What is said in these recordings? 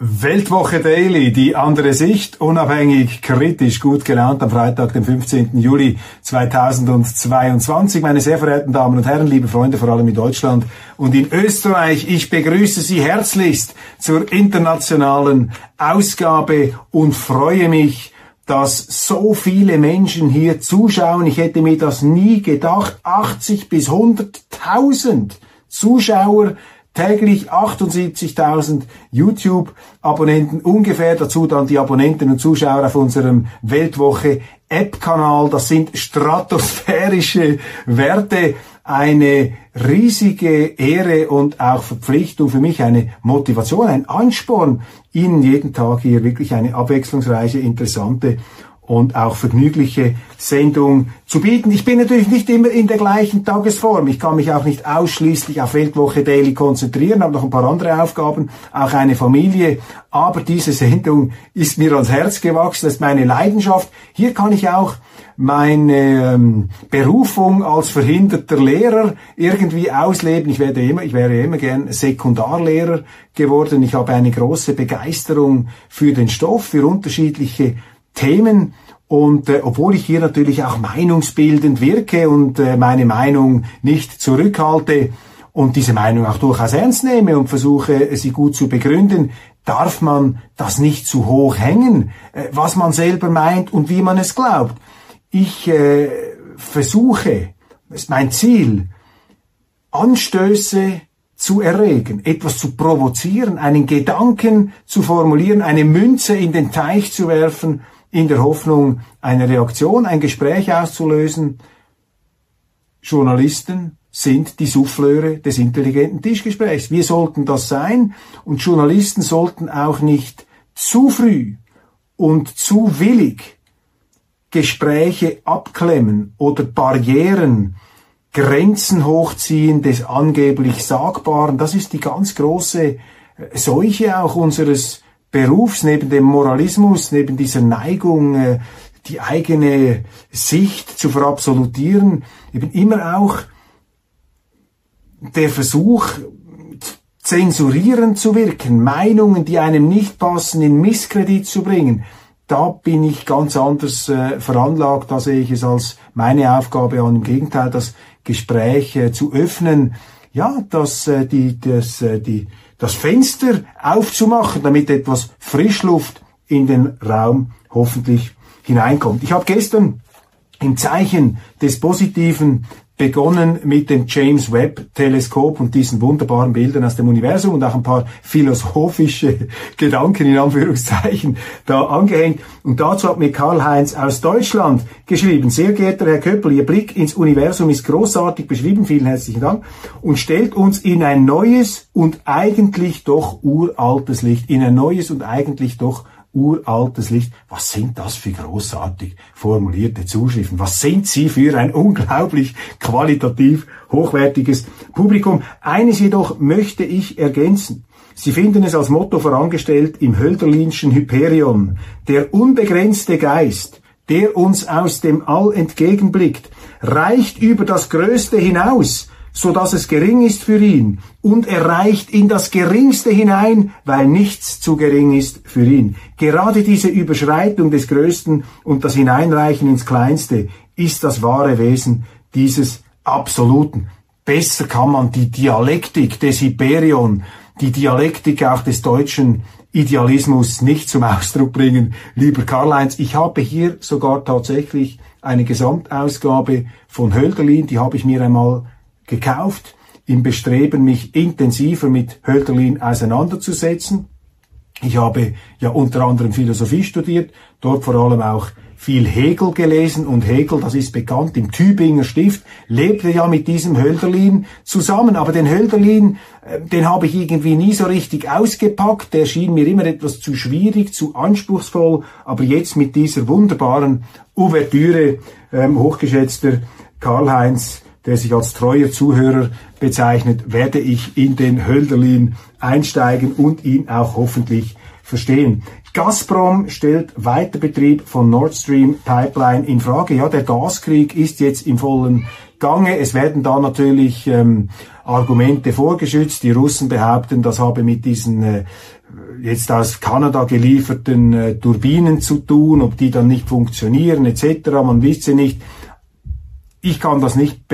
Weltwoche Daily, die andere Sicht, unabhängig, kritisch, gut gelaunt am Freitag, dem 15. Juli 2022. Meine sehr verehrten Damen und Herren, liebe Freunde, vor allem in Deutschland und in Österreich, ich begrüße Sie herzlichst zur internationalen Ausgabe und freue mich, dass so viele Menschen hier zuschauen. Ich hätte mir das nie gedacht. 80 bis 100.000 Zuschauer täglich 78.000 YouTube-Abonnenten ungefähr, dazu dann die Abonnenten und Zuschauer auf unserem Weltwoche App-Kanal. Das sind stratosphärische Werte, eine riesige Ehre und auch Verpflichtung für mich, eine Motivation, ein Ansporn, Ihnen jeden Tag hier wirklich eine abwechslungsreiche, interessante und auch vergnügliche Sendung zu bieten. Ich bin natürlich nicht immer in der gleichen Tagesform. Ich kann mich auch nicht ausschließlich auf Weltwoche Daily konzentrieren, habe noch ein paar andere Aufgaben, auch eine Familie. Aber diese Sendung ist mir ans Herz gewachsen, das ist meine Leidenschaft. Hier kann ich auch meine ähm, Berufung als verhinderter Lehrer irgendwie ausleben. Ich werde immer, ich wäre immer gern Sekundarlehrer geworden. Ich habe eine große Begeisterung für den Stoff, für unterschiedliche Themen. Und äh, obwohl ich hier natürlich auch meinungsbildend wirke und äh, meine Meinung nicht zurückhalte und diese Meinung auch durchaus ernst nehme und versuche, sie gut zu begründen, darf man das nicht zu hoch hängen, äh, was man selber meint und wie man es glaubt. Ich äh, versuche, das ist mein Ziel, Anstöße zu erregen, etwas zu provozieren, einen Gedanken zu formulieren, eine Münze in den Teich zu werfen, in der Hoffnung, eine Reaktion, ein Gespräch auszulösen. Journalisten sind die Souffleure des intelligenten Tischgesprächs. Wir sollten das sein und Journalisten sollten auch nicht zu früh und zu willig Gespräche abklemmen oder Barrieren, Grenzen hochziehen des angeblich Sagbaren. Das ist die ganz große Seuche auch unseres Berufs, neben dem Moralismus, neben dieser Neigung, äh, die eigene Sicht zu verabsolutieren, eben immer auch der Versuch, zensurierend zu wirken, Meinungen, die einem nicht passen, in Misskredit zu bringen. Da bin ich ganz anders äh, veranlagt, da sehe ich es als meine Aufgabe an. Im Gegenteil, das Gespräch äh, zu öffnen, ja, dass äh, die, das, äh, die, das Fenster aufzumachen, damit etwas Frischluft in den Raum hoffentlich hineinkommt. Ich habe gestern im Zeichen des Positiven begonnen mit dem James Webb Teleskop und diesen wunderbaren Bildern aus dem Universum und auch ein paar philosophische Gedanken in Anführungszeichen da angehängt. Und dazu hat mir Karl-Heinz aus Deutschland geschrieben. Sehr geehrter Herr Köppel, Ihr Blick ins Universum ist großartig beschrieben. Vielen herzlichen Dank. Und stellt uns in ein neues und eigentlich doch uraltes Licht. In ein neues und eigentlich doch uraltes Licht. Was sind das für großartig formulierte Zuschriften? Was sind Sie für ein unglaublich qualitativ hochwertiges Publikum? Eines jedoch möchte ich ergänzen. Sie finden es als Motto vorangestellt im Hölderlinschen Hyperion. Der unbegrenzte Geist, der uns aus dem All entgegenblickt, reicht über das Größte hinaus, so dass es gering ist für ihn, und er reicht in das Geringste hinein, weil nichts zu gering ist für ihn. Gerade diese Überschreitung des Größten und das Hineinreichen ins Kleinste ist das wahre Wesen dieses Absoluten. Besser kann man die Dialektik des Hyperion, die Dialektik auch des deutschen Idealismus nicht zum Ausdruck bringen. Lieber Karl-Heinz, ich habe hier sogar tatsächlich eine Gesamtausgabe von Hölderlin, die habe ich mir einmal gekauft, im Bestreben, mich intensiver mit Hölderlin auseinanderzusetzen. Ich habe ja unter anderem Philosophie studiert, dort vor allem auch viel Hegel gelesen und Hegel, das ist bekannt, im Tübinger Stift, lebte ja mit diesem Hölderlin zusammen. Aber den Hölderlin, äh, den habe ich irgendwie nie so richtig ausgepackt. Der schien mir immer etwas zu schwierig, zu anspruchsvoll. Aber jetzt mit dieser wunderbaren Ouvertüre, ähm, hochgeschätzter Karl-Heinz, der sich als treuer Zuhörer bezeichnet, werde ich in den Hölderlin einsteigen und ihn auch hoffentlich verstehen. Gazprom stellt Weiterbetrieb von Nord Stream Pipeline in Frage. Ja, der Gaskrieg ist jetzt im vollen Gange. Es werden da natürlich ähm, Argumente vorgeschützt. Die Russen behaupten, das habe mit diesen äh, jetzt aus Kanada gelieferten äh, Turbinen zu tun, ob die dann nicht funktionieren etc. Man wisse nicht. Ich kann das nicht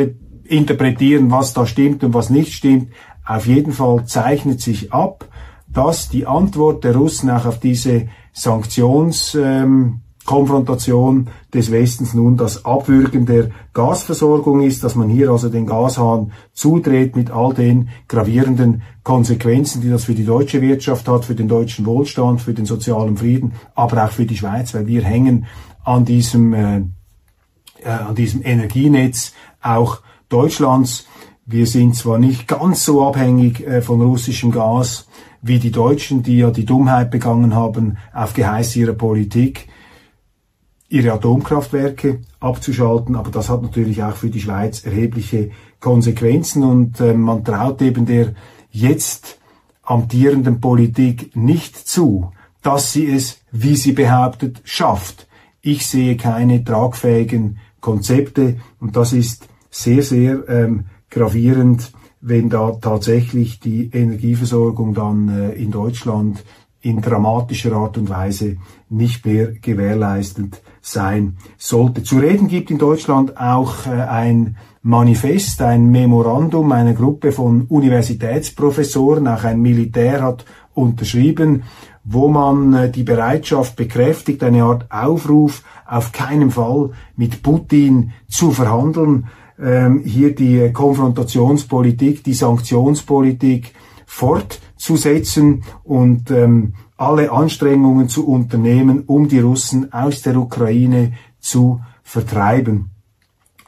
interpretieren, was da stimmt und was nicht stimmt. Auf jeden Fall zeichnet sich ab, dass die Antwort der Russen auch auf diese Sanktionskonfrontation ähm, des Westens nun das Abwürgen der Gasversorgung ist, dass man hier also den Gashahn zudreht mit all den gravierenden Konsequenzen, die das für die deutsche Wirtschaft hat, für den deutschen Wohlstand, für den sozialen Frieden, aber auch für die Schweiz, weil wir hängen an diesem, äh, äh, an diesem Energienetz auch Deutschlands. Wir sind zwar nicht ganz so abhängig äh, von russischem Gas, wie die Deutschen, die ja die Dummheit begangen haben, auf Geheiß ihrer Politik ihre Atomkraftwerke abzuschalten. Aber das hat natürlich auch für die Schweiz erhebliche Konsequenzen und äh, man traut eben der jetzt amtierenden Politik nicht zu, dass sie es, wie sie behauptet, schafft. Ich sehe keine tragfähigen Konzepte und das ist sehr, sehr ähm, gravierend wenn da tatsächlich die Energieversorgung dann äh, in Deutschland in dramatischer Art und Weise nicht mehr gewährleistet sein sollte. Zu reden gibt in Deutschland auch äh, ein Manifest, ein Memorandum einer Gruppe von Universitätsprofessoren, auch ein Militär hat unterschrieben, wo man äh, die Bereitschaft bekräftigt, eine Art Aufruf, auf keinen Fall mit Putin zu verhandeln, ähm, hier die Konfrontationspolitik, die Sanktionspolitik fortzusetzen und ähm, alle Anstrengungen zu unternehmen, um die Russen aus der Ukraine zu vertreiben.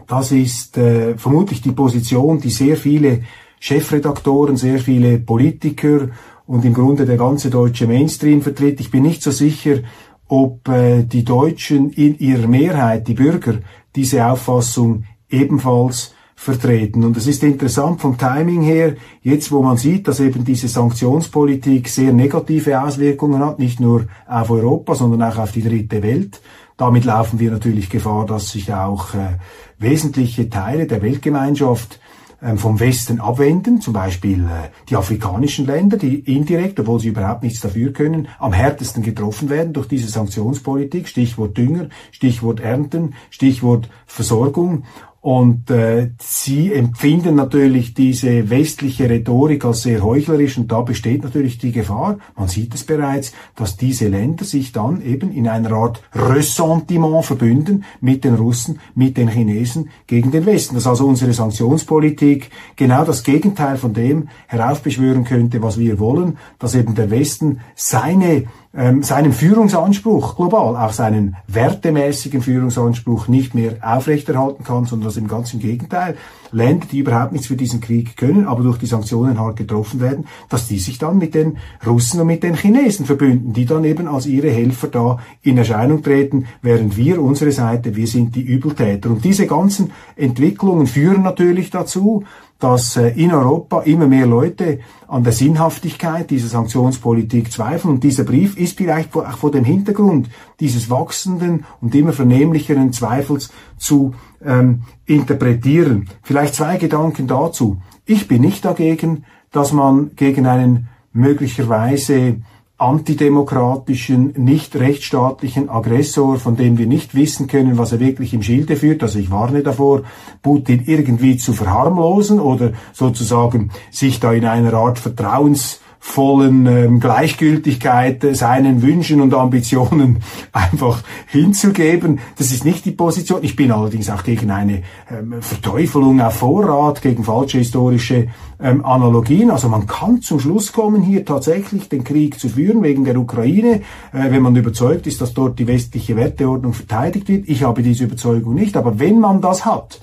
Das ist äh, vermutlich die Position, die sehr viele Chefredaktoren, sehr viele Politiker und im Grunde der ganze deutsche Mainstream vertritt. Ich bin nicht so sicher, ob äh, die Deutschen in ihrer Mehrheit, die Bürger, diese Auffassung ebenfalls vertreten. Und es ist interessant vom Timing her, jetzt wo man sieht, dass eben diese Sanktionspolitik sehr negative Auswirkungen hat, nicht nur auf Europa, sondern auch auf die dritte Welt. Damit laufen wir natürlich Gefahr, dass sich auch äh, wesentliche Teile der Weltgemeinschaft ähm, vom Westen abwenden, zum Beispiel äh, die afrikanischen Länder, die indirekt, obwohl sie überhaupt nichts dafür können, am härtesten getroffen werden durch diese Sanktionspolitik, Stichwort Dünger, Stichwort Ernten, Stichwort Versorgung. Und äh, sie empfinden natürlich diese westliche Rhetorik als sehr heuchlerisch und da besteht natürlich die Gefahr, man sieht es bereits, dass diese Länder sich dann eben in einer Art Ressentiment verbünden mit den Russen, mit den Chinesen gegen den Westen. Dass also unsere Sanktionspolitik genau das Gegenteil von dem heraufbeschwören könnte, was wir wollen, dass eben der Westen seine ähm, seinen Führungsanspruch global, auch seinen wertemäßigen Führungsanspruch nicht mehr aufrechterhalten kann, sondern dass im ganzen Gegenteil Länder, die überhaupt nichts für diesen Krieg können, aber durch die Sanktionen hart getroffen werden, dass die sich dann mit den Russen und mit den Chinesen verbünden, die dann eben als ihre Helfer da in Erscheinung treten, während wir unsere Seite, wir sind die Übeltäter. Und diese ganzen Entwicklungen führen natürlich dazu, dass äh, in Europa immer mehr Leute an der Sinnhaftigkeit dieser Sanktionspolitik zweifeln. Und dieser Brief ist vielleicht auch vor dem Hintergrund dieses wachsenden und immer vernehmlicheren Zweifels zu ähm, interpretieren. Vielleicht zwei Gedanken dazu. Ich bin nicht dagegen, dass man gegen einen möglicherweise antidemokratischen, nicht rechtsstaatlichen Aggressor, von dem wir nicht wissen können, was er wirklich im Schilde führt. Also ich warne davor, Putin irgendwie zu verharmlosen oder sozusagen sich da in einer Art Vertrauens vollen ähm, Gleichgültigkeit seinen Wünschen und Ambitionen einfach hinzugeben. Das ist nicht die Position. Ich bin allerdings auch gegen eine ähm, Verteufelung auf Vorrat, gegen falsche historische ähm, Analogien. Also man kann zum Schluss kommen, hier tatsächlich den Krieg zu führen wegen der Ukraine, äh, wenn man überzeugt ist, dass dort die westliche Werteordnung verteidigt wird. Ich habe diese Überzeugung nicht. Aber wenn man das hat,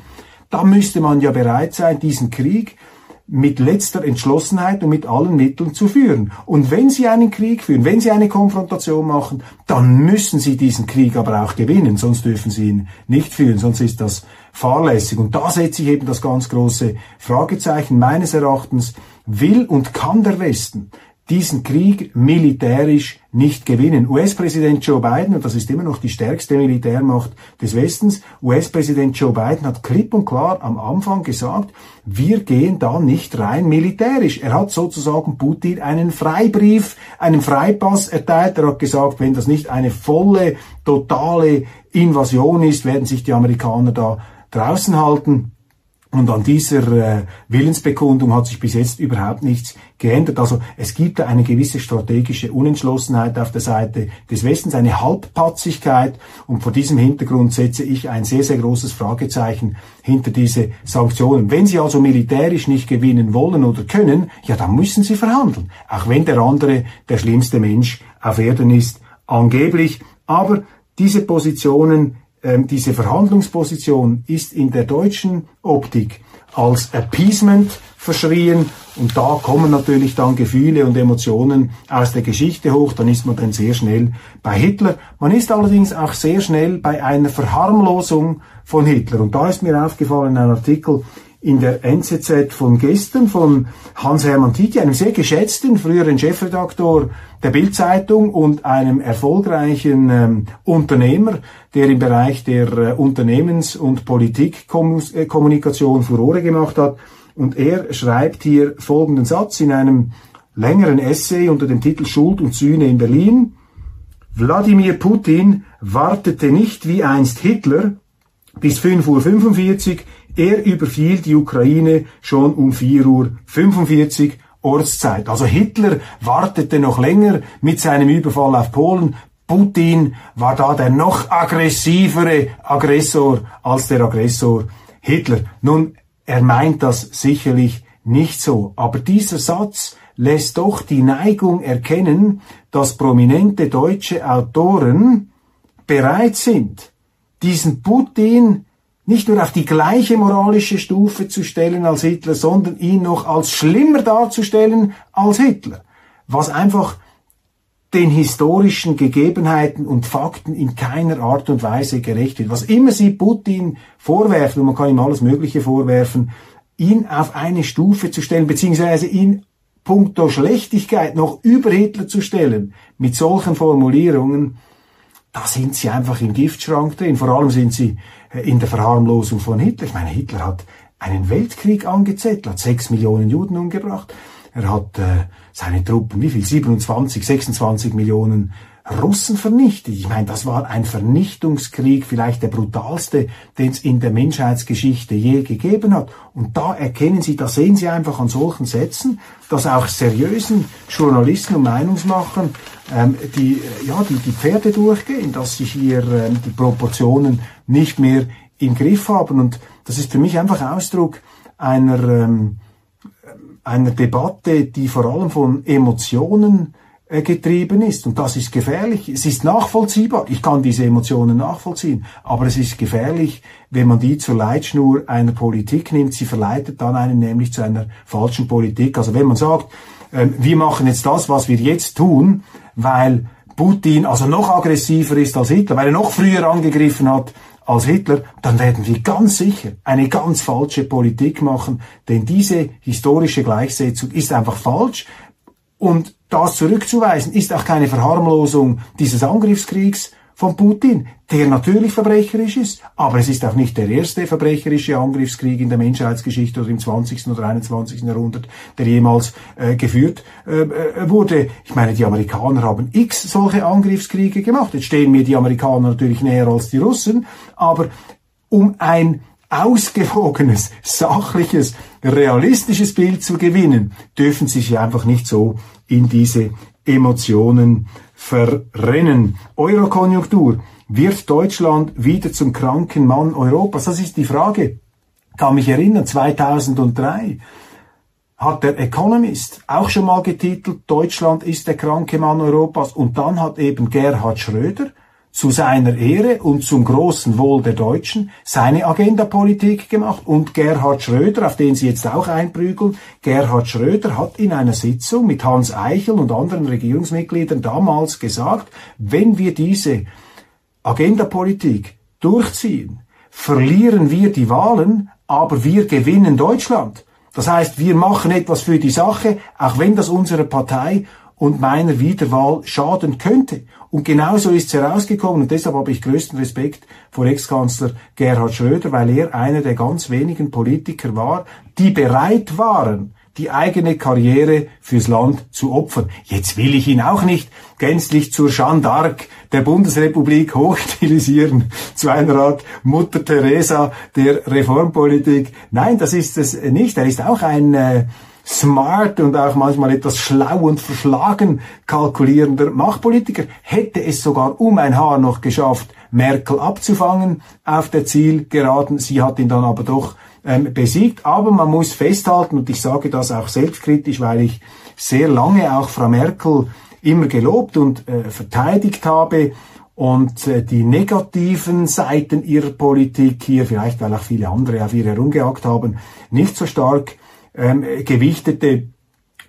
dann müsste man ja bereit sein, diesen Krieg mit letzter Entschlossenheit und mit allen Mitteln zu führen. Und wenn Sie einen Krieg führen, wenn Sie eine Konfrontation machen, dann müssen Sie diesen Krieg aber auch gewinnen, sonst dürfen Sie ihn nicht führen, sonst ist das fahrlässig. Und da setze ich eben das ganz große Fragezeichen meines Erachtens, will und kann der Westen diesen Krieg militärisch nicht gewinnen. US-Präsident Joe Biden, und das ist immer noch die stärkste Militärmacht des Westens, US-Präsident Joe Biden hat klipp und klar am Anfang gesagt, wir gehen da nicht rein militärisch. Er hat sozusagen Putin einen Freibrief, einen Freipass erteilt. Er hat gesagt, wenn das nicht eine volle, totale Invasion ist, werden sich die Amerikaner da draußen halten. Und an dieser äh, Willensbekundung hat sich bis jetzt überhaupt nichts geändert. Also es gibt eine gewisse strategische Unentschlossenheit auf der Seite des Westens, eine Halbpatzigkeit. Und vor diesem Hintergrund setze ich ein sehr, sehr großes Fragezeichen hinter diese Sanktionen. Wenn sie also militärisch nicht gewinnen wollen oder können, ja, dann müssen sie verhandeln. Auch wenn der andere der schlimmste Mensch auf Erden ist, angeblich. Aber diese Positionen ähm, diese Verhandlungsposition ist in der deutschen Optik als Appeasement verschrien. Und da kommen natürlich dann Gefühle und Emotionen aus der Geschichte hoch, dann ist man dann sehr schnell bei Hitler. Man ist allerdings auch sehr schnell bei einer Verharmlosung von Hitler. Und da ist mir aufgefallen ein Artikel in der NZZ von gestern von Hans-Hermann Titi, einem sehr geschätzten früheren Chefredaktor der Bildzeitung und einem erfolgreichen ähm, Unternehmer, der im Bereich der äh, Unternehmens- und Politikkommunikation äh, Furore gemacht hat. Und er schreibt hier folgenden Satz in einem längeren Essay unter dem Titel Schuld und Sühne in Berlin. Wladimir Putin wartete nicht wie einst Hitler bis 5.45 Uhr er überfiel die Ukraine schon um 4.45 Uhr Ortszeit. Also Hitler wartete noch länger mit seinem Überfall auf Polen. Putin war da der noch aggressivere Aggressor als der Aggressor Hitler. Nun, er meint das sicherlich nicht so, aber dieser Satz lässt doch die Neigung erkennen, dass prominente deutsche Autoren bereit sind, diesen Putin nicht nur auf die gleiche moralische Stufe zu stellen als Hitler, sondern ihn noch als schlimmer darzustellen als Hitler. Was einfach den historischen Gegebenheiten und Fakten in keiner Art und Weise gerecht wird. Was immer sie Putin vorwerfen, und man kann ihm alles Mögliche vorwerfen, ihn auf eine Stufe zu stellen, beziehungsweise ihn puncto Schlechtigkeit noch über Hitler zu stellen, mit solchen Formulierungen, da sind sie einfach im Giftschrank drin. Vor allem sind sie äh, in der Verharmlosung von Hitler. Ich meine, Hitler hat einen Weltkrieg angezettelt, hat sechs Millionen Juden umgebracht. Er hat äh, seine Truppen, wie viel? 27, 26 Millionen Russen vernichtet. Ich meine, das war ein Vernichtungskrieg, vielleicht der brutalste, den es in der Menschheitsgeschichte je gegeben hat. Und da erkennen Sie, da sehen Sie einfach an solchen Sätzen, dass auch seriösen Journalisten und Meinungsmachern ähm, die, äh, ja, die, die Pferde durchgehen, dass sie hier ähm, die Proportionen nicht mehr im Griff haben. Und das ist für mich einfach Ausdruck einer, ähm, einer Debatte, die vor allem von Emotionen getrieben ist. Und das ist gefährlich. Es ist nachvollziehbar. Ich kann diese Emotionen nachvollziehen. Aber es ist gefährlich, wenn man die zur Leitschnur einer Politik nimmt. Sie verleitet dann einen nämlich zu einer falschen Politik. Also wenn man sagt, äh, wir machen jetzt das, was wir jetzt tun, weil Putin also noch aggressiver ist als Hitler, weil er noch früher angegriffen hat als Hitler, dann werden wir ganz sicher eine ganz falsche Politik machen, denn diese historische Gleichsetzung ist einfach falsch und das zurückzuweisen ist auch keine Verharmlosung dieses Angriffskriegs, von Putin, der natürlich verbrecherisch ist, aber es ist auch nicht der erste verbrecherische Angriffskrieg in der Menschheitsgeschichte oder im 20. oder 21. Jahrhundert, der jemals äh, geführt äh, äh, wurde. Ich meine, die Amerikaner haben x solche Angriffskriege gemacht. Jetzt stehen mir die Amerikaner natürlich näher als die Russen, aber um ein ausgewogenes, sachliches, realistisches Bild zu gewinnen, dürfen sie sich einfach nicht so in diese Emotionen verrennen. Eurokonjunktur. Wird Deutschland wieder zum kranken Mann Europas? Das ist die Frage. Kann mich erinnern, 2003 hat der Economist auch schon mal getitelt, Deutschland ist der kranke Mann Europas. Und dann hat eben Gerhard Schröder zu seiner Ehre und zum großen Wohl der Deutschen seine Agendapolitik gemacht. Und Gerhard Schröder, auf den Sie jetzt auch einprügeln, Gerhard Schröder hat in einer Sitzung mit Hans Eichel und anderen Regierungsmitgliedern damals gesagt, wenn wir diese Agendapolitik durchziehen, verlieren wir die Wahlen, aber wir gewinnen Deutschland. Das heißt, wir machen etwas für die Sache, auch wenn das unserer Partei und meiner Wiederwahl schaden könnte. Und genauso ist es herausgekommen und deshalb habe ich größten Respekt vor Ex-Kanzler Gerhard Schröder, weil er einer der ganz wenigen Politiker war, die bereit waren, die eigene Karriere fürs Land zu opfern. Jetzt will ich ihn auch nicht gänzlich zur Jeanne d'Arc der Bundesrepublik hochstilisieren, zu einer Art Mutter Teresa der Reformpolitik. Nein, das ist es nicht. Er ist auch ein äh, smart und auch manchmal etwas schlau und verschlagen kalkulierender Machtpolitiker, hätte es sogar um ein Haar noch geschafft, Merkel abzufangen auf der Zielgeraden. Sie hat ihn dann aber doch ähm, besiegt. Aber man muss festhalten, und ich sage das auch selbstkritisch, weil ich sehr lange auch Frau Merkel immer gelobt und äh, verteidigt habe, und äh, die negativen Seiten ihrer Politik hier, vielleicht weil auch viele andere auf ihr herumgejagt haben, nicht so stark ähm, gewichtete,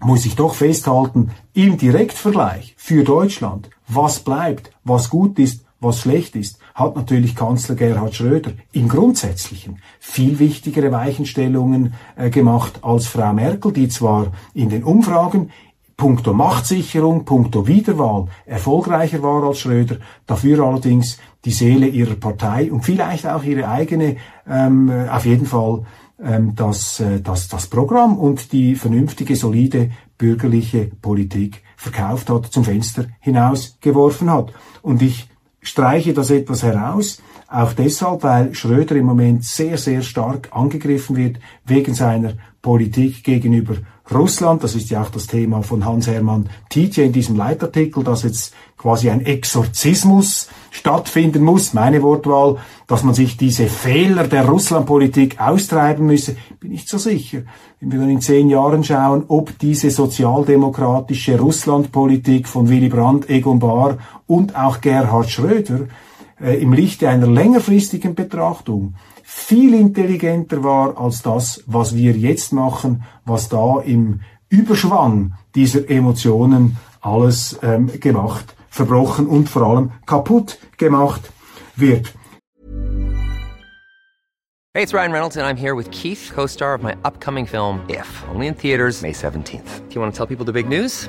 muss ich doch festhalten, im Direktvergleich für Deutschland, was bleibt, was gut ist, was schlecht ist, hat natürlich Kanzler Gerhard Schröder im Grundsätzlichen viel wichtigere Weichenstellungen äh, gemacht als Frau Merkel, die zwar in den Umfragen puncto Machtsicherung, puncto Wiederwahl erfolgreicher war als Schröder, dafür allerdings die Seele ihrer Partei und vielleicht auch ihre eigene ähm, auf jeden Fall ähm, das, äh, das, das Programm und die vernünftige, solide bürgerliche Politik verkauft hat, zum Fenster hinausgeworfen hat. Und ich streiche das etwas heraus, auch deshalb, weil Schröder im Moment sehr, sehr stark angegriffen wird wegen seiner Politik gegenüber Russland. Das ist ja auch das Thema von Hans-Hermann Tietje in diesem Leitartikel, dass jetzt quasi ein Exorzismus stattfinden muss, meine Wortwahl, dass man sich diese Fehler der Russlandpolitik austreiben müsse, bin ich so sicher. Wenn wir dann in zehn Jahren schauen, ob diese sozialdemokratische Russlandpolitik von Willy Brandt, Egon Bahr und auch Gerhard Schröder äh, im Lichte einer längerfristigen Betrachtung viel intelligenter war als das, was wir jetzt machen, was da im Überschwang dieser Emotionen alles ähm, gemacht, verbrochen und vor allem kaputt gemacht wird. Hey, it's Ryan Reynolds and I'm here with Keith, co-star of my upcoming film If, only in theaters May 17th. Do you want to tell people the big news?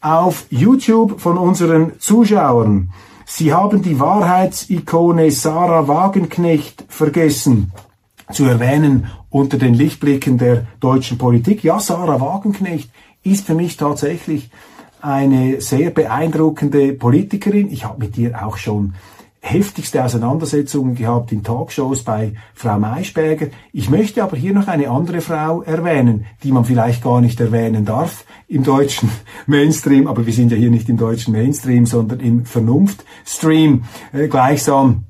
auf YouTube von unseren Zuschauern. Sie haben die Wahrheitsikone Sarah Wagenknecht vergessen zu erwähnen unter den Lichtblicken der deutschen Politik. Ja, Sarah Wagenknecht ist für mich tatsächlich eine sehr beeindruckende Politikerin. Ich habe mit ihr auch schon heftigste Auseinandersetzungen gehabt in Talkshows bei Frau Maischberger. Ich möchte aber hier noch eine andere Frau erwähnen, die man vielleicht gar nicht erwähnen darf im deutschen Mainstream, aber wir sind ja hier nicht im deutschen Mainstream, sondern im Vernunftstream. Äh, gleichsam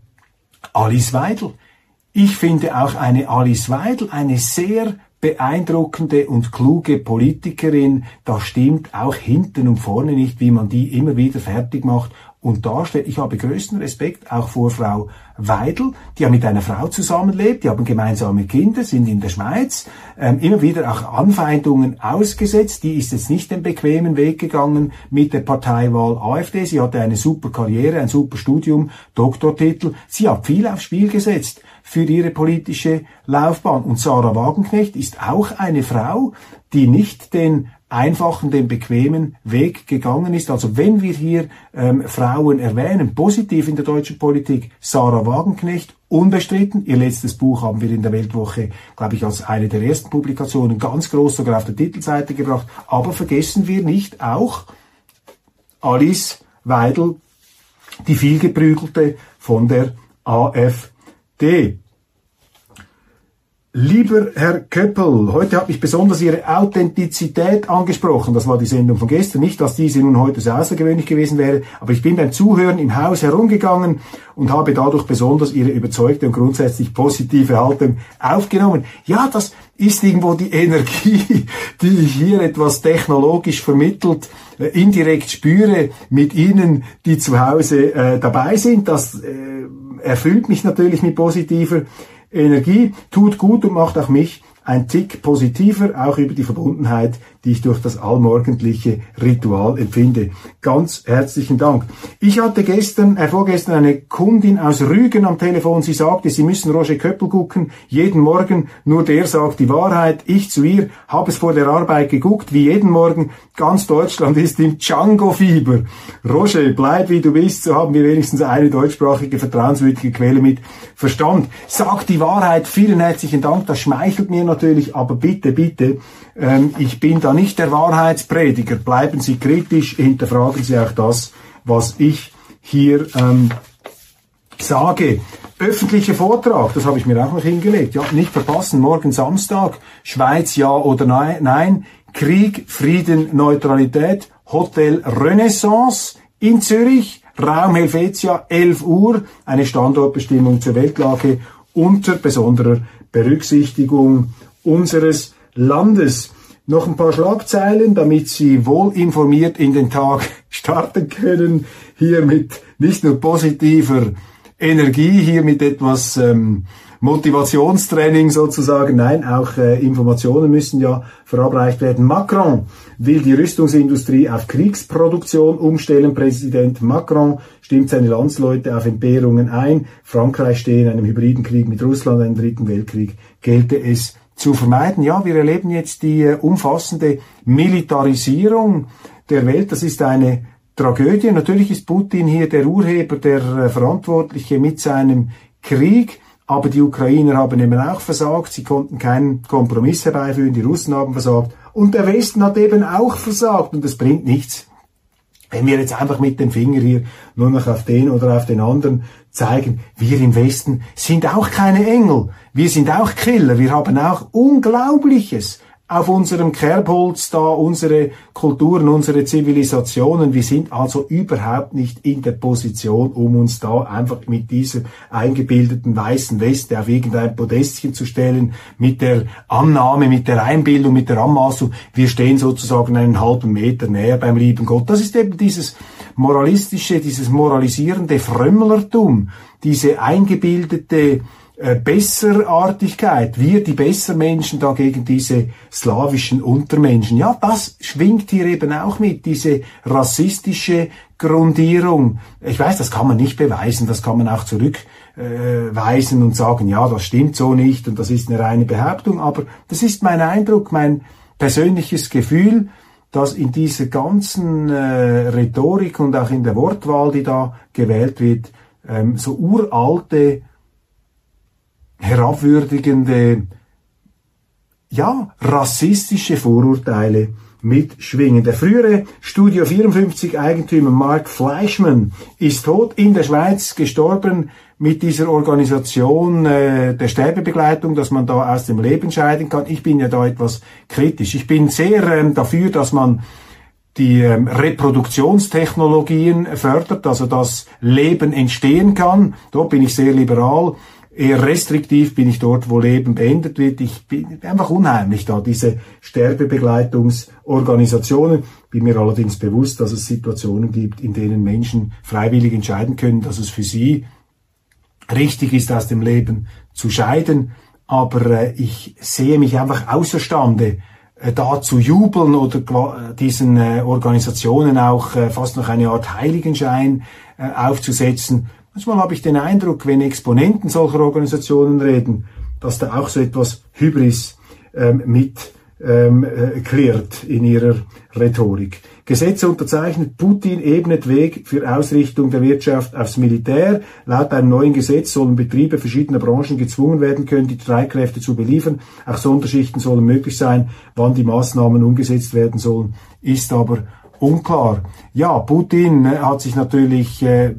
Alice Weidel. Ich finde auch eine Alice Weidel eine sehr beeindruckende und kluge Politikerin, da stimmt auch hinten und vorne nicht, wie man die immer wieder fertig macht und darstellt. Ich habe größten Respekt auch vor Frau Weidel, die ja mit einer Frau zusammenlebt, die haben gemeinsame Kinder, sind in der Schweiz, ähm, immer wieder auch Anfeindungen ausgesetzt. Die ist jetzt nicht den bequemen Weg gegangen mit der Parteiwahl AfD. Sie hatte eine super Karriere, ein super Studium, Doktortitel. Sie hat viel aufs Spiel gesetzt für ihre politische Laufbahn. Und Sarah Wagenknecht ist auch eine Frau, die nicht den einfachen, den bequemen Weg gegangen ist. Also wenn wir hier ähm, Frauen erwähnen, positiv in der deutschen Politik, Sarah Wagenknecht, unbestritten. Ihr letztes Buch haben wir in der Weltwoche, glaube ich, als eine der ersten Publikationen ganz groß sogar auf der Titelseite gebracht. Aber vergessen wir nicht auch Alice Weidel, die vielgeprügelte von der AfD. Lieber Herr Köppel, heute hat mich besonders Ihre Authentizität angesprochen. Das war die Sendung von gestern. Nicht, dass diese nun heute so außergewöhnlich gewesen wäre, aber ich bin beim Zuhören im Haus herumgegangen und habe dadurch besonders Ihre überzeugte und grundsätzlich positive Haltung aufgenommen. Ja, das ist irgendwo die Energie, die ich hier etwas technologisch vermittelt äh, indirekt spüre mit Ihnen, die zu Hause äh, dabei sind. Das äh, erfüllt mich natürlich mit positiver Energie tut gut und macht auch mich ein Tick positiver, auch über die Verbundenheit, die ich durch das allmorgendliche Ritual empfinde. Ganz herzlichen Dank. Ich hatte gestern, äh, vorgestern eine Kundin aus Rügen am Telefon. Sie sagte, Sie müssen Roger Köppel gucken. Jeden Morgen, nur der sagt die Wahrheit. Ich zu ihr, habe es vor der Arbeit geguckt, wie jeden Morgen. Ganz Deutschland ist im Django-Fieber. Roger, bleib wie du bist, so haben wir wenigstens eine deutschsprachige, vertrauenswürdige Quelle mit Verstand. Sag die Wahrheit. Vielen herzlichen Dank. Das schmeichelt mir natürlich, aber bitte, bitte, ähm, ich bin da nicht der Wahrheitsprediger. Bleiben Sie kritisch, hinterfragen Sie auch das, was ich hier ähm, sage. Öffentlicher Vortrag, das habe ich mir auch noch hingelegt. Ja, nicht verpassen, morgen Samstag, Schweiz ja oder nein, nein. Krieg, Frieden, Neutralität, Hotel Renaissance in Zürich, Raum Helvetia, 11 Uhr, eine Standortbestimmung zur Weltlage unter besonderer Berücksichtigung unseres Landes. Noch ein paar Schlagzeilen, damit Sie wohl informiert in den Tag starten können. Hier mit nicht nur positiver Energie, hier mit etwas ähm, Motivationstraining sozusagen. Nein, auch äh, Informationen müssen ja verabreicht werden. Macron will die Rüstungsindustrie auf Kriegsproduktion umstellen. Präsident Macron stimmt seine Landsleute auf Entbehrungen ein. Frankreich stehe in einem hybriden Krieg mit Russland, einem dritten Weltkrieg gelte es zu vermeiden. Ja, wir erleben jetzt die äh, umfassende Militarisierung der Welt. Das ist eine Tragödie. Natürlich ist Putin hier der Urheber, der äh, Verantwortliche mit seinem Krieg. Aber die Ukrainer haben eben auch versagt. Sie konnten keinen Kompromiss herbeiführen. Die Russen haben versagt. Und der Westen hat eben auch versagt. Und das bringt nichts. Wenn wir jetzt einfach mit dem Finger hier nur noch auf den oder auf den anderen zeigen, wir im Westen sind auch keine Engel. Wir sind auch Killer. Wir haben auch Unglaubliches auf unserem Kerbholz da unsere Kulturen, unsere Zivilisationen. Wir sind also überhaupt nicht in der Position, um uns da einfach mit dieser eingebildeten weißen Weste auf irgendein Podestchen zu stellen, mit der Annahme, mit der Einbildung, mit der Anmaßung, wir stehen sozusagen einen halben Meter näher beim lieben Gott. Das ist eben dieses moralistische, dieses moralisierende Frömmlertum, diese eingebildete äh, Besserartigkeit, wir die Bessermenschen da gegen diese slawischen Untermenschen. Ja, das schwingt hier eben auch mit, diese rassistische Grundierung. Ich weiß, das kann man nicht beweisen, das kann man auch zurückweisen äh, und sagen, ja, das stimmt so nicht und das ist eine reine Behauptung, aber das ist mein Eindruck, mein persönliches Gefühl, dass in dieser ganzen äh, Rhetorik und auch in der Wortwahl, die da gewählt wird, ähm, so uralte herabwürdigende, ja, rassistische Vorurteile mitschwingen. Der frühere Studio 54 Eigentümer Mark Fleischmann ist tot in der Schweiz gestorben mit dieser Organisation äh, der Sterbebegleitung, dass man da aus dem Leben scheiden kann. Ich bin ja da etwas kritisch. Ich bin sehr ähm, dafür, dass man die ähm, Reproduktionstechnologien fördert, also dass Leben entstehen kann. Dort bin ich sehr liberal. Eher restriktiv bin ich dort, wo Leben beendet wird. Ich bin einfach unheimlich da, diese Sterbebegleitungsorganisationen. Bin mir allerdings bewusst, dass es Situationen gibt, in denen Menschen freiwillig entscheiden können, dass es für sie richtig ist, aus dem Leben zu scheiden. Aber äh, ich sehe mich einfach außerstande, äh, da zu jubeln oder äh, diesen Organisationen auch fast noch eine Art Heiligenschein aufzusetzen Manchmal habe ich den Eindruck, wenn Exponenten solcher Organisationen reden, dass da auch so etwas Hybris ähm, mit ähm, äh, klärt in ihrer Rhetorik. Gesetze unterzeichnet, Putin ebnet Weg für Ausrichtung der Wirtschaft aufs Militär. Laut einem neuen Gesetz sollen Betriebe verschiedener Branchen gezwungen werden können, die Streitkräfte zu beliefern. Auch Sonderschichten sollen möglich sein. Wann die Maßnahmen umgesetzt werden sollen, ist aber unklar. Ja, Putin äh, hat sich natürlich äh,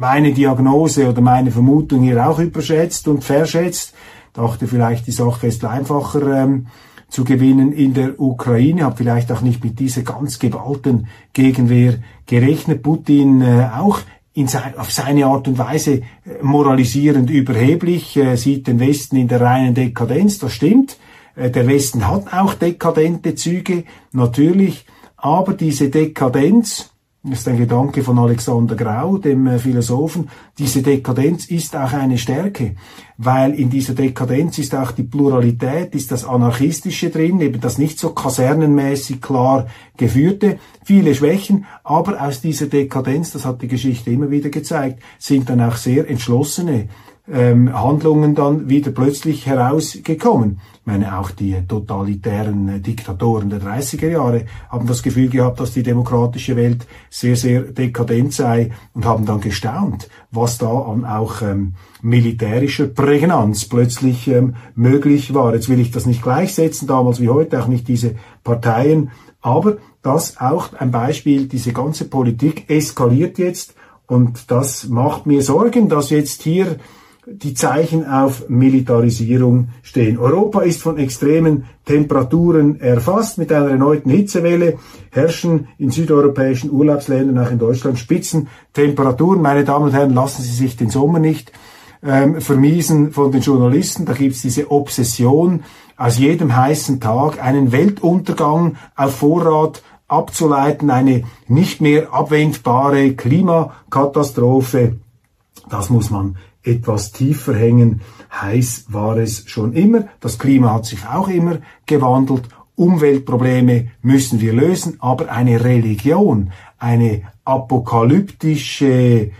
meine Diagnose oder meine Vermutung hier auch überschätzt und verschätzt. Dachte vielleicht, die Sache ist einfacher ähm, zu gewinnen in der Ukraine, habe vielleicht auch nicht mit dieser ganz geballten Gegenwehr gerechnet. Putin äh, auch in sein, auf seine Art und Weise äh, moralisierend überheblich, äh, sieht den Westen in der reinen Dekadenz, das stimmt. Äh, der Westen hat auch dekadente Züge, natürlich, aber diese Dekadenz, das ist ein Gedanke von Alexander Grau, dem äh, Philosophen. Diese Dekadenz ist auch eine Stärke, weil in dieser Dekadenz ist auch die Pluralität, ist das Anarchistische drin, eben das nicht so kasernenmäßig klar geführte, viele Schwächen, aber aus dieser Dekadenz, das hat die Geschichte immer wieder gezeigt, sind dann auch sehr entschlossene ähm, Handlungen dann wieder plötzlich herausgekommen. Ich meine, auch die totalitären äh, Diktatoren der 30er Jahre haben das Gefühl gehabt, dass die demokratische Welt sehr, sehr dekadent sei und haben dann gestaunt, was da an auch ähm, militärischer Prägnanz plötzlich ähm, möglich war. Jetzt will ich das nicht gleichsetzen, damals wie heute, auch nicht diese Parteien, aber das auch ein Beispiel, diese ganze Politik eskaliert jetzt und das macht mir Sorgen, dass jetzt hier die Zeichen auf Militarisierung stehen. Europa ist von extremen Temperaturen erfasst. Mit einer erneuten Hitzewelle herrschen in südeuropäischen Urlaubsländern, auch in Deutschland, Spitzentemperaturen. Meine Damen und Herren, lassen Sie sich den Sommer nicht ähm, vermiesen von den Journalisten. Da gibt's diese Obsession, aus jedem heißen Tag einen Weltuntergang auf Vorrat abzuleiten, eine nicht mehr abwendbare Klimakatastrophe. Das muss man etwas tiefer hängen. Heiß war es schon immer. Das Klima hat sich auch immer gewandelt. Umweltprobleme müssen wir lösen, aber eine Religion, eine apokalyptische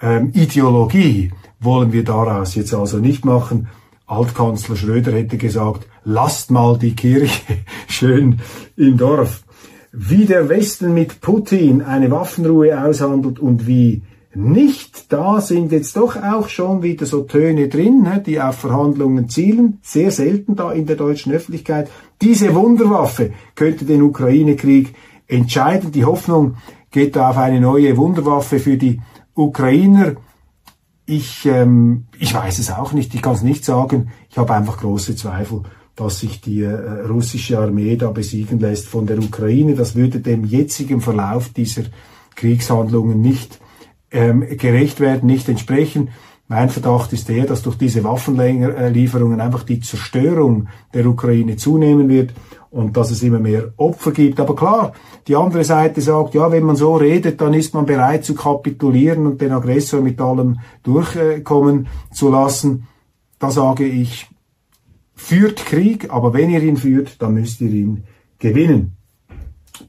ähm, Ideologie wollen wir daraus jetzt also nicht machen. Altkanzler Schröder hätte gesagt, lasst mal die Kirche schön im Dorf. Wie der Westen mit Putin eine Waffenruhe aushandelt und wie nicht. Da sind jetzt doch auch schon wieder so Töne drin, die auf Verhandlungen zielen. Sehr selten da in der deutschen Öffentlichkeit. Diese Wunderwaffe könnte den Ukraine-Krieg entscheiden. Die Hoffnung geht da auf eine neue Wunderwaffe für die Ukrainer. Ich, ähm, ich weiß es auch nicht, ich kann es nicht sagen. Ich habe einfach große Zweifel, dass sich die äh, russische Armee da besiegen lässt von der Ukraine. Das würde dem jetzigen Verlauf dieser Kriegshandlungen nicht ähm, gerecht werden, nicht entsprechen. Mein Verdacht ist der, dass durch diese Waffenlieferungen einfach die Zerstörung der Ukraine zunehmen wird und dass es immer mehr Opfer gibt. Aber klar, die andere Seite sagt, ja, wenn man so redet, dann ist man bereit zu kapitulieren und den Aggressor mit allem durchkommen zu lassen. Da sage ich, führt Krieg, aber wenn ihr ihn führt, dann müsst ihr ihn gewinnen.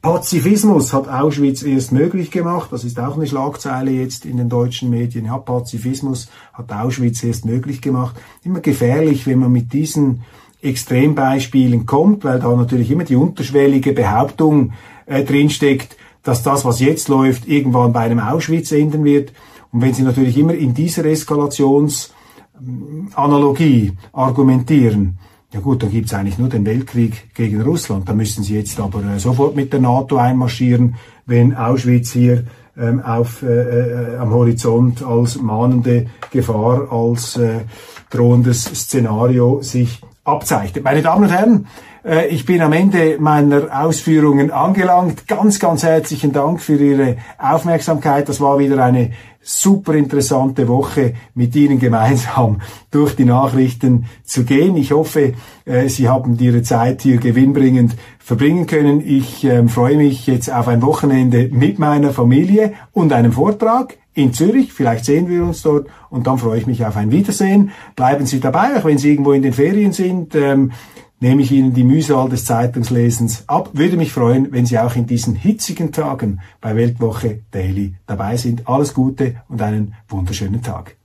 Pazifismus hat Auschwitz erst möglich gemacht. Das ist auch eine Schlagzeile jetzt in den deutschen Medien. Ja, Pazifismus hat Auschwitz erst möglich gemacht. Immer gefährlich, wenn man mit diesen Extrembeispielen kommt, weil da natürlich immer die unterschwellige Behauptung äh, drinsteckt, dass das, was jetzt läuft, irgendwann bei einem Auschwitz enden wird. Und wenn Sie natürlich immer in dieser Eskalationsanalogie argumentieren, ja gut, dann gibt's eigentlich nur den Weltkrieg gegen Russland. Da müssen sie jetzt aber äh, sofort mit der NATO einmarschieren, wenn Auschwitz hier ähm, auf, äh, äh, am Horizont als mahnende Gefahr, als äh, drohendes Szenario sich abzeichnet. Meine Damen und Herren, ich bin am Ende meiner Ausführungen angelangt. Ganz, ganz herzlichen Dank für Ihre Aufmerksamkeit. Das war wieder eine super interessante Woche mit Ihnen gemeinsam durch die Nachrichten zu gehen. Ich hoffe, äh, Sie haben Ihre Zeit hier gewinnbringend verbringen können. Ich ähm, freue mich jetzt auf ein Wochenende mit meiner Familie und einem Vortrag in Zürich. Vielleicht sehen wir uns dort und dann freue ich mich auf ein Wiedersehen. Bleiben Sie dabei, auch wenn Sie irgendwo in den Ferien sind. Nehme ich Ihnen die Mühsal des Zeitungslesens ab. Würde mich freuen, wenn Sie auch in diesen hitzigen Tagen bei Weltwoche Daily dabei sind. Alles Gute und einen wunderschönen Tag.